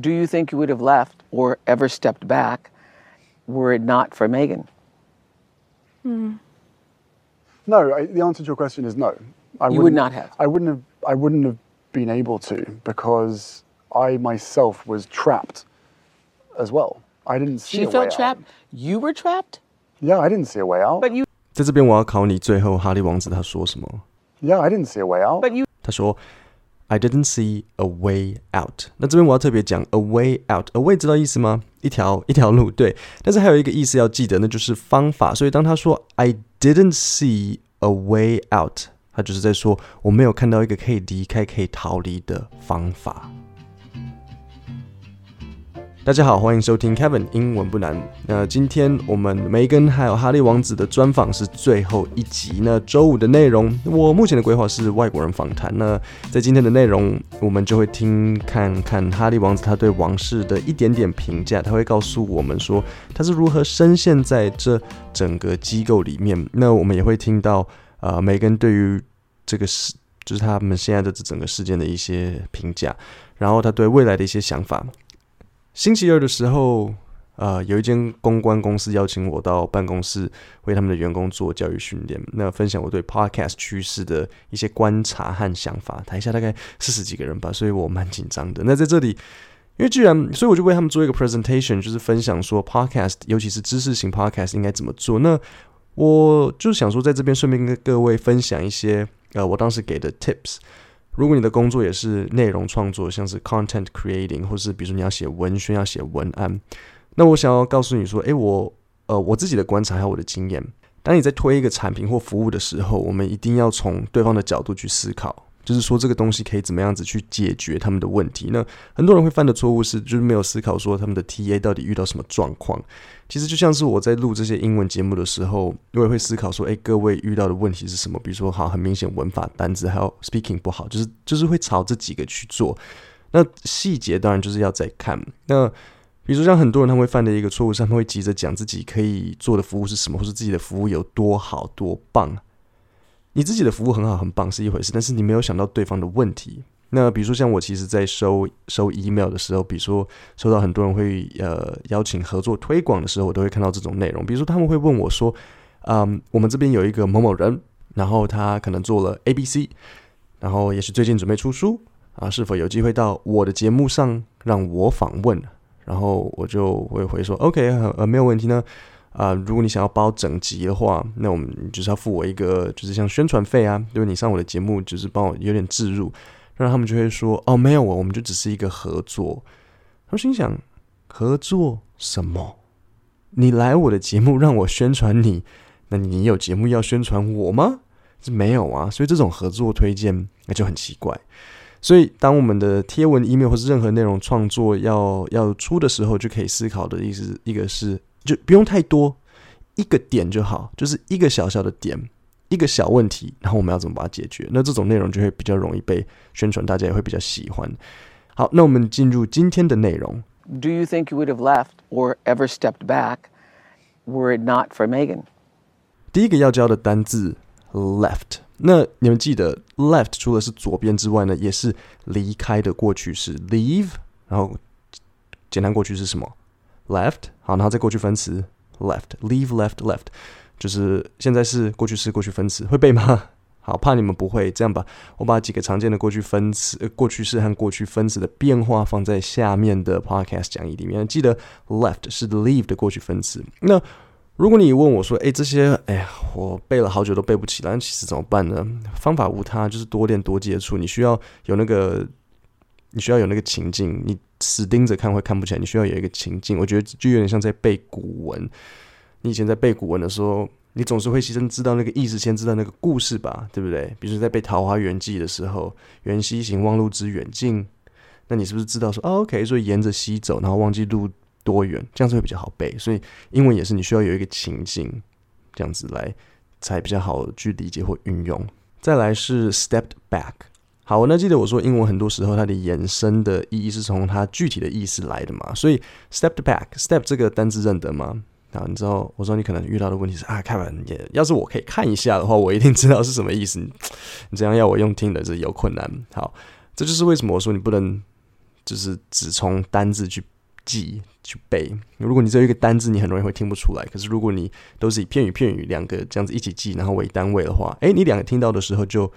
do you think you would have left or ever stepped back were it not for Meghan? Mm. No, I, the answer to your question is no. I you would not have. I wouldn't have. I wouldn't have been able to because I myself was trapped as well. I didn't see. She felt trapped. You were trapped. Yeah, I didn't see a way out. But you. 在这边我要考你，最后哈利王子他说什么？Yeah, I didn't see a way out. But you. 他说：“I didn't see a way out。”那这边我要特别讲 a way out。a way 知道意思吗？一条一条路，对。但是还有一个意思要记得，那就是方法。所以当他说 I didn't see a way out，他就是在说我没有看到一个可以离开、可以逃离的方法。大家好，欢迎收听 Kevin 英文不难。那今天我们梅根还有哈利王子的专访是最后一集。那周五的内容，我目前的规划是外国人访谈。那在今天的内容，我们就会听看看哈利王子他对王室的一点点评价，他会告诉我们说他是如何深陷在这整个机构里面。那我们也会听到呃梅根对于这个事，就是他们现在的这整个事件的一些评价，然后他对未来的一些想法。星期二的時候，呃，有一間公關公司邀請我到辦公室為他們的員工做教育訓練，那分享我對 podcast 趨勢的一些觀察和想法。台下大概四十幾個人吧，所以我蠻緊張的。那在這裡，因為既然，所以我就為他們做一個 presentation，就是分享說 podcast，尤其是知識型 podcast 應該怎麼做。那我就想說，在這邊順便跟各位分享一些，呃，我當時給的 tips。如果你的工作也是内容创作，像是 content creating，或是比如说你要写文宣、要写文案，那我想要告诉你说，诶，我呃我自己的观察还有我的经验，当你在推一个产品或服务的时候，我们一定要从对方的角度去思考，就是说这个东西可以怎么样子去解决他们的问题。那很多人会犯的错误是，就是没有思考说他们的 TA 到底遇到什么状况。其实就像是我在录这些英文节目的时候，我也会思考說，誒，各位遇到的问题是什么？比如说，好，很明显文法、單字還有 speaking 不好，就是就是会朝这几个去做。那细节当然就是要再看。那比如说像很多人他会犯的一个错误是，他們會急着讲自己可以做的服务是什么，或是自己的服务有多好多棒。你自己的服务很好很棒是一回事，但是你没有想到对方的问题。那比如说像我其实，在收收 email 的时候，比如说收到很多人会呃邀请合作推广的时候，我都会看到这种内容。比如说他们会问我说，嗯，我们这边有一个某某人，然后他可能做了 A、B、C，然后也是最近准备出书啊，是否有机会到我的节目上让我访问？然后我就会回说，OK，呃，没有问题呢。啊、如果你想要包整集的话，那我们就是要付我一个，就是像宣传费啊，因為你上我的节目，就是帮我有点置入。让他们就会说：“哦，没有，我我们就只是一个合作。”我心想：“合作什么？你来我的节目让我宣传你，那你有节目要宣传我吗？是没有啊。所以这种合作推荐那就很奇怪。所以当我们的贴文、email 或是任何内容创作要要出的时候，就可以思考的意思，一个是就不用太多，一个点就好，就是一个小小的点。”一个小问题，然后我们要怎么把它解决？那这种内容就会比较容易被宣传，大家也会比较喜欢。好，那我们进入今天的内容。do you think you would have left or ever stepped back were it not for Megan? 第一个要教的单字 left，那你们记得 left 除了是左边之外呢，也是离开的过去式 leave，然后简单过去是什麼？left，好，然后再过去分词 left，leave left left。就是现在是过去式过去分词，会背吗？好，怕你们不会，这样吧，我把几个常见的过去分词、呃、過去式和过去分词的变化放在下面的 podcast 讲义里面。记得 left 是 leave 的过去分词。那如果你问我說，誒，這些，哎呀，我背了好久都背不起来，那，其实怎么办呢？方法无他，就是多练多接触。你需要有那个，你需要有那个情境，你死盯着看会看不起来。你需要有一个情境，我觉得就有点像在背古文。你以前在背古文的时候，你总是会先知道那个意思，先知道那个故事吧，对不对？比如說在背《桃花源记》的时候，“缘溪行，忘路之远近”，那你是不是知道说，哦，OK，所以沿着溪走，然后忘记路多远，这样子会比较好背。所以英文也是，你需要有一个情境，这样子来才比较好去理解或运用。再来是 stepped back。好，我那记得我说英文很多时候它的衍生的意义是从它具体的意思来的嘛，所以 step back，step 这个单字认得吗？啊，你知道，我说你可能遇到的问题是啊，看完也，要是我可以看一下的话，我一定知道是什么意思。你，你這樣要我用听的，這有困难。好，这就是为什么我说你不能就是只从单字去记去背。如果你只有一个单字，你很容易会听不出来。可是如果你都是以片语片语两个这样子一起记，然后为单位的话，诶，你两个听到的时候就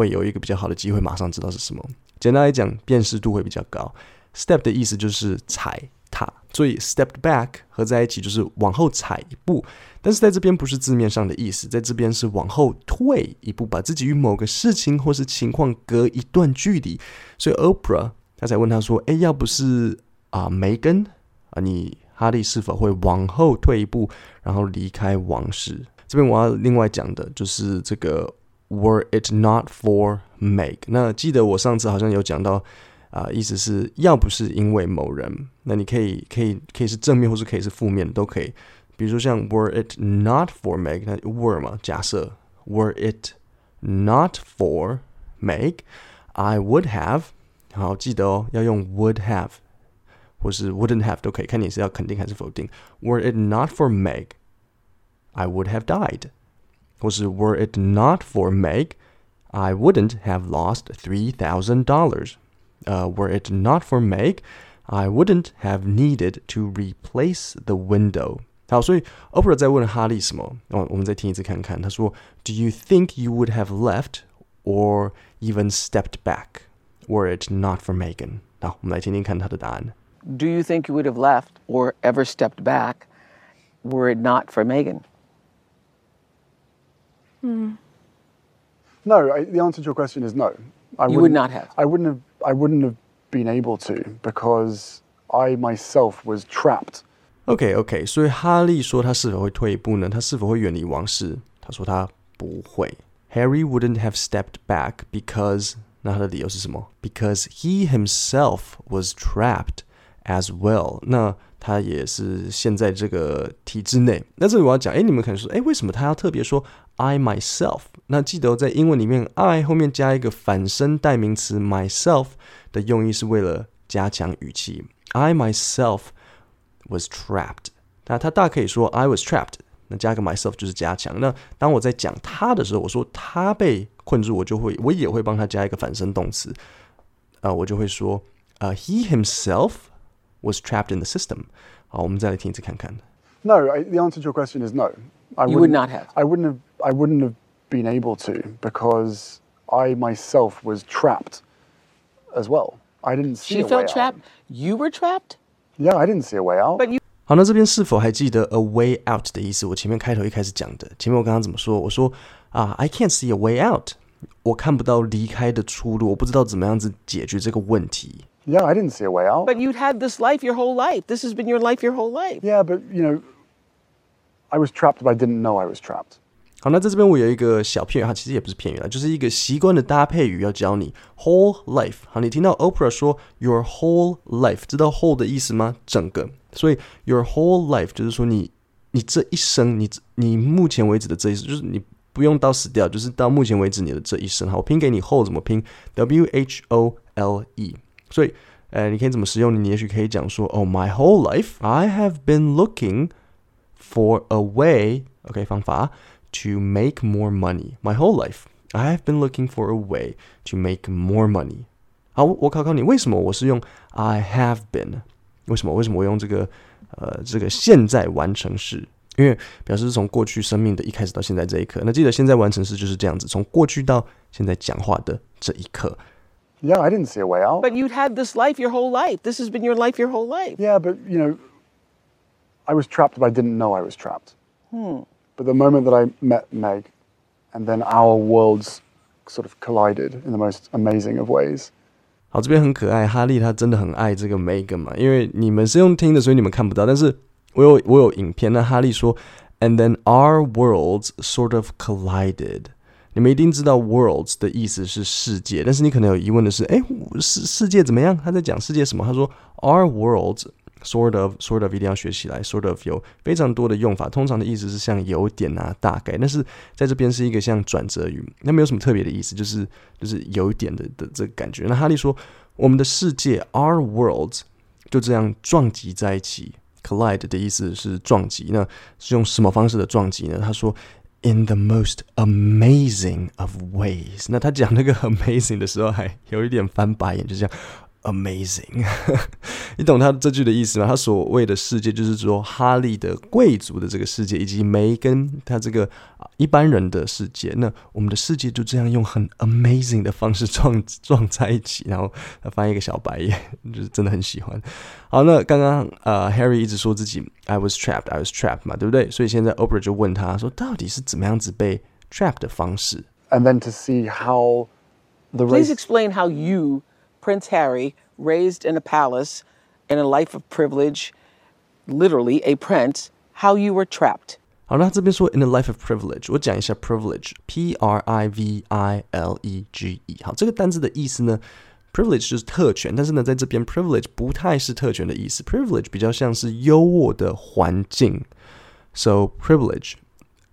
会有一个比较好的机会，马上知道是什么。简单来讲，辨识度会比较高。Step 的意思就是踩踏，所以 stepped back 合在一起就是往后踩一步。但是在这边不是字面上的意思，在这边是往后退一步，把自己与某个事情或是情况隔一段距离。所以 Oprah 他才问他说：“诶，要不是啊，梅根啊，你哈利是否会往后退一步，然后离开王室？”这边我要另外讲的就是这个 “Were it not for Meg”。那记得我上次好像有讲到啊，意思是要不是因为某人，那你可以可以可以是正面，或是可以是负面，都可以。比如说像 Were it not for Meg，那 were 嘛，假设 Were it not for Meg，I would have。好，记得哦，要用 would have 或是 wouldn't have 都可以，看你是要肯定还是否定。Were it not for Meg, I would have died。 或是 Were it not for Meg, I wouldn't have lost three thousand dollars. Uh, were it not for Meg, I wouldn't have needed to replace the window. 好，所以 Oprah 在问哈利什么？哦，我们再听一次看看。他说：“Do you think you would have left or even stepped back were it not for Meghan？” 好，我们来听听看他的答案。Do you think you would have left or ever stepped back were it not for Meghan？No, I, the answer to your question is no. I You would wouldn't- not have. I wouldn't have. I wouldn't have been able to because I myself was trapped. OK OK，所以哈利说他是否会退一步呢？他是否会远离王室？他说他不会。Harry wouldn't have stepped back because 那他的理由是什么？Because he himself was trapped as well。那他也是陷在这个体制内。那这里我要讲，哎，你们可能说，哎，为什么他要特别说 I myself？那记得在英文里面，I 后面加一个反身代名词 myself 的用意是为了加强语气。I myself was trapped。那他大可以说 I was trapped，那加个 myself 就是加强。那当我在讲他的时候，我说他被困住，我就会我也会帮他加一个反身动词。啊、我就会说，呃、h e himself was trapped in the system。好，我们再来听一次看看。 No, I, the answer to your question is no. I You would wouldn't- not have. I wouldn't have. I wouldn't have been able to because I myself was trapped as well. I didn't see She a way felt out. trapped. You were trapped? Yeah, I didn't see a way out. But you 好，那这边是否还记得 a way out 的意思？我前面开头一开始讲的，前面我刚刚怎么说？我说啊，I can't see a way out，我看不到离开的出路，我不知道怎么样子解决这个问题。 yeah, I didn't see a way out. but you'd had this life your whole life. This has been your life your whole life. yeah, but you know, I was trapped, but I didn't know I was trapped. 好，那在这边我有一个小片语，它其实也不是片语啦，就是一个习惯的搭配语要教你 whole life。好，你听到 Oprah 说 your whole life，知道 whole 的意思吗？整个。所以 your whole life 就是说你你这一生，你你目前为止的这一生，就是你不用到死掉，就是到目前为止你的这一生。好，我拼给你 whole 怎么拼？W H O L E。所以呃，你可以怎么使用？你也许可以讲说，Oh, my whole life I have been looking for a way. OK，方法 to make more money. My whole life I have been looking for a way to make more money. 好，我考考你，为什么我是用 I have been？为什么？为什么我用这个呃这个现在完成式？因为表示是从过去生命的一开始到现在这一刻。那记得现在完成式就是这样子，从过去到现在讲话的这一刻。 Yeah, I didn't see a way out. But you'd had this life your whole life. This has been your life your whole life. yeah, but you know, I was trapped, but I didn't know I was trapped. But the moment that I met Meg, and then our worlds sort of collided in the most amazing of ways. 好，这边很可爱，哈利他真的很爱这个 Meghan 嘛，因为你们是用听的，所以你们看不到。但是我有我有影片，那哈利说，and then our worlds sort of collided。你们一定知道 worlds 的意思是世界，但是你可能有疑问的是，哎，世世界怎么样？他在讲世界什么？他说 our worlds sort of sort of 一定要学起来，sort of 有非常多的用法，通常的意思是像有点啊、大概，但是在这边是一个像转折语，那没有什么特别的意思，就是就是有一点的的这个感觉。那哈利说，我们的世界 our world 就这样撞击在一起，collide 的意思是撞击，那是用什么方式的撞击呢？他说。In the most amazing of ways，那他讲那个 amazing 的时候还有一点翻白眼，就这样 amazing。你懂他这句的意思吗？他所谓的世界，就是说哈利的贵族的这个世界，以及梅根他这个一般人的世界。那我们的世界就这样用很 amazing 的方式撞撞在一起，然后他翻一个小白眼，就是真的很喜欢。好，那刚刚呃 Harry 一直说自己 I was trapped, I was trapped 嘛，对不对？所以现在 Oprah 就问他说，到底是怎么样子被 trap 的方式？And then to see how the Please race. explain how you, Prince Harry, raised in a palace, in a life of privilege, literally a prince, how you were trapped. 好，那这边说 in a life of privilege，我讲一下 privilege，p r i v i l e g e。好，这个单字的意思呢，privilege 就是特权，但是呢，在这边 privilege 不太是特权的意思，privilege 比较像是优渥的环境。So privilege，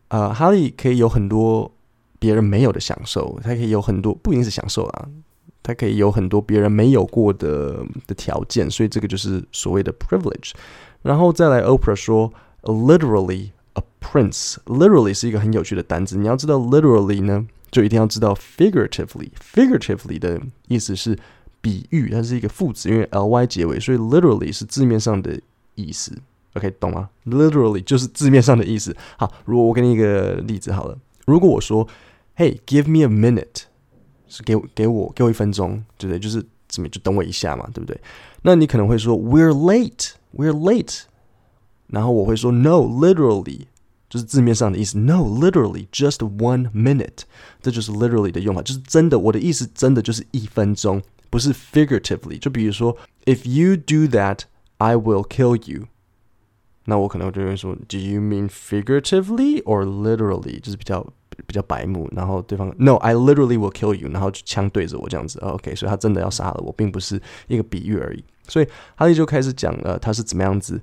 呃，哈利可以有很多别人没有的享受，他可以有很多不一定是享受啊， 他可以有很多别人没有过的的条件，所以这个就是所谓的 privilege。然后再来，Oprah 说，literally a prince。literally 是一个很有趣的单词，你要知道 literally 呢，就一定要知道 figuratively。figuratively 的意思是比喻，它是一个副词，因为 ly 结尾，所以 literally 是字面上的意思。OK，懂吗？literally 就是字面上的意思。好，如果我给你一个例子好了，如果我说，Hey, give me a minute，是给我给我给我一分钟，对不对？就是怎么就等我一下嘛，对不对？那你可能会说，We're late, we're late。然后我会说，No, literally，就是字面上的意思。No, literally, just one minute。这就是 literally 的用法，就是真的，我的意思真的就是一分钟，不是 figuratively。就比如说，If you do that, I will kill you。那我可能就会说，Do you mean figuratively or literally？就是比较 比较白目。然后对方，No，I literally will kill you。然后就枪对着我这样子。OK，所以他真的要杀了我，并不是一个比喻而已。所以哈利就开始讲了，他是怎么样子，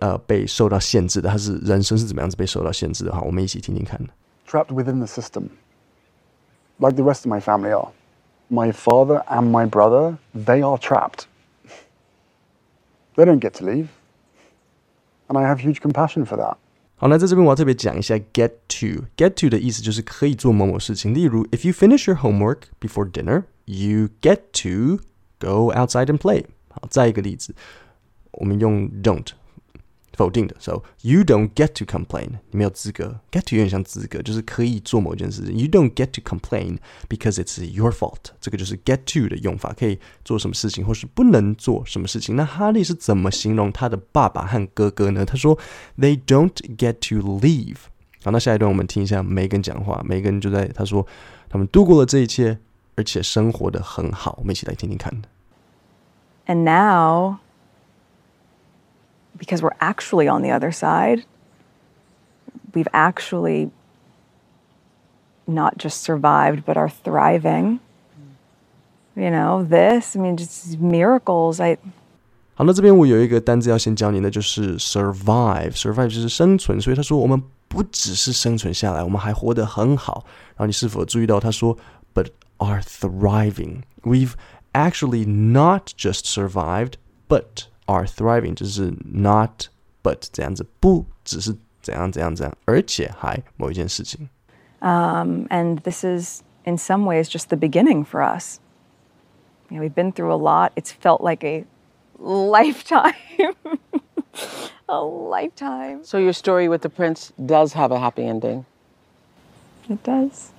呃，被受到限制的，他是人生是怎么样子被受到限制的。哈，我们一起听听看。 trapped within the system, like the rest of my family are. My father and my brother, they are trapped. They don't get to leave. And I have huge compassion for that. 好，那在这边我要特别讲一下 get to。get to 的意思就是可以做某某事情，例如 if you finish your homework before dinner, you get to go outside and play。好，再一个例子，我们用 don't 否定的，so you don't get to complain，你没有资格。get to 有点像资格，就是可以做某一件事情。You don't get to complain because it's your fault。这个就是 get to 的用法，可以做什么事情，或是不能做什么事情。那哈利是怎么形容他的爸爸和哥哥呢？他说，They don't get to leave。好，那下一段我们听一下梅根讲话。梅根就在他说，他们度过了这一切，而且生活的很好。我们一起来听听看。 And now, because we're actually on the other side, we've actually not just survived, but are thriving. You know, this, I mean, just miracles. I, 好，那这边我有一个单字要先教你，那就是 survive。survive 就是生存，所以他说我们不只是生存下来，我们还活得很好。然后你是否注意到他说，but are thriving? We've actually not just survived, but are thriving，就是 not but 这样子，不只是怎样怎样怎样，而且还某一件事情。 um, and this is, in some ways, just the beginning for us. You know, we've been through a lot. It's felt like a lifetime. a lifetime. So your story with the prince does have a happy ending. It does.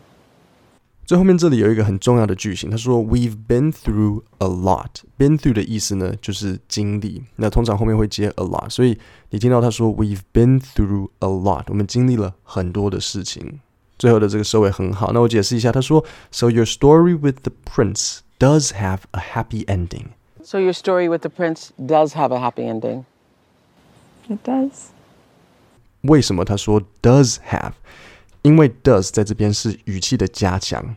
最后面这里有一个很重要的句型，他说 "We've been through a lot." "Been through" 的意思呢，就是经历。那通常后面会接 a lot，所以你听到他说 "We've been through a lot." 我们经历了很多的事情。最后的这个收尾很好。那我解释一下，他说 "So your story with the prince does have a happy ending." So your story with the prince does have a happy ending. It does. 为什么他说 does have？因为 does 在这边是语气的加强，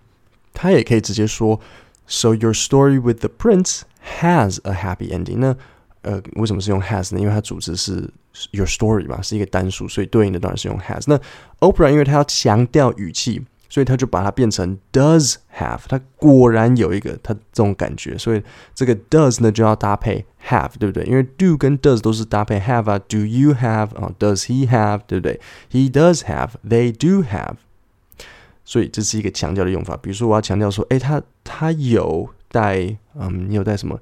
他也可以直接说 So your story with the prince has a happy ending。那呃，为什么是用 has 呢？因为它主词是 your story 嘛，是一个单数，所以对应的当然是用 has。那 Oprah 因为他要强调语气，所以他就把它变成 does have。他果然有一个他这种感觉，所以这个 does 呢就要搭配 have，对不对？因为 do 跟 does 都是搭配 have 啊，do you have 啊，does he have，对不对？He does have，they do have。 所以这是一个强调的用法。比如说，我要强调说，诶，他他有带，嗯，你有带什么？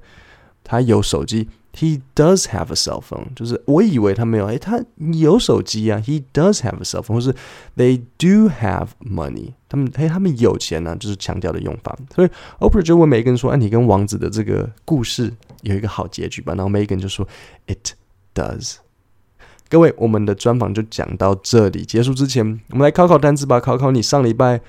他有手机。He does have a cell phone，就是我以为他没有，诶，他有手机啊。He does have a cell phone，或是 They do have money，他们诶，他们有钱呢、就是强调的用法。所以 Oprah 就问 Megan 说：“啊，你跟王子的这个故事有一个好结局吧？”然后 Megan 就说：“It does。”各位，我们的专访就讲到这里。结束之前，我们来考考单词吧，考考你上礼拜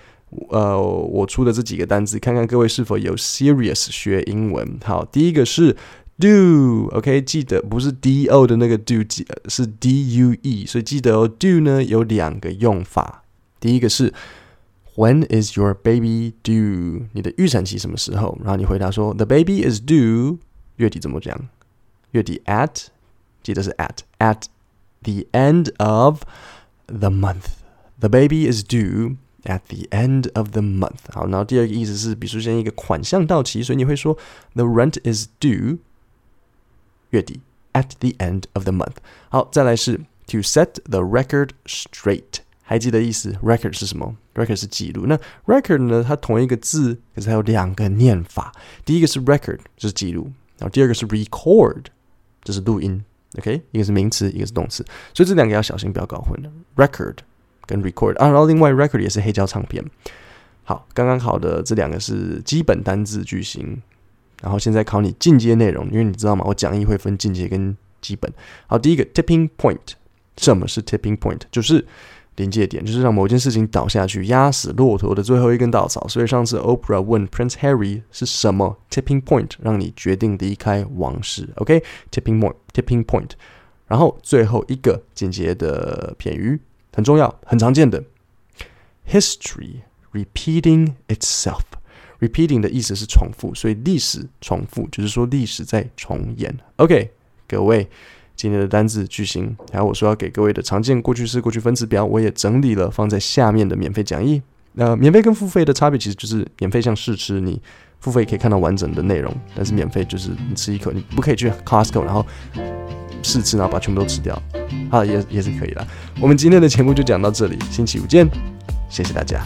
呃我出的这几个单词，看看各位是否有 serious 学英文。好，第一个是 do，OK，、记得不是 d o 的那个 do，记是 d u e，所以记得哦。do 呢有两个用法，第一个是 When is your baby due？你的预产期什么时候？然后你回答说 The baby is due，月底怎么讲？月底 at，记得是 at at the end of the month. The baby is due at the end of the month. 好，然后第二个意思是，比如说现在一个款项到期，所以你会说 The rent is due 月底 at the end of the month. 好，再来是 to set the record straight. 还记得意思？record 是什么？record 是记录。那 record 呢？它同一个字，可是它有两个念法。第一个是 record，就是记录；然后第二个是 record，就是录音。 OK，一个是名词，一个是动词，所以这两个要小心，不要搞混了。Record 跟 record 啊，然后另外 record 也是黑胶唱片。好，刚刚考的这两个是基本单字句型，然后现在考你进阶内容，因为你知道吗？我讲义会分进阶跟基本。好，第一个 tipping point，什么是 tipping point？就是临界点，就是让某件事情倒下去，压死骆驼的最后一根稻草。所以上次 Oprah 问 Prince Harry 是什么 tipping point 让你决定离开王室？OK，tipping point，tipping point。然后最后一个简洁的片语很重要，很常见的 history repeating itself。repeating 的意思是重复，所以历史重复就是说历史在重演。OK，各位。今天的单字句型，还有我说要给各位的常见过去式、过去分词表，我也整理了放在下面的免费讲义。那免费跟付费的差别其实就是免费像试吃，你付费可以看到完整的内容，但是免费就是你吃一口，你不可以去 Costco 然后试吃，然后把全部都吃掉，啊，也也是可以的。我们今天的节目就讲到这里，星期五见，谢谢大家。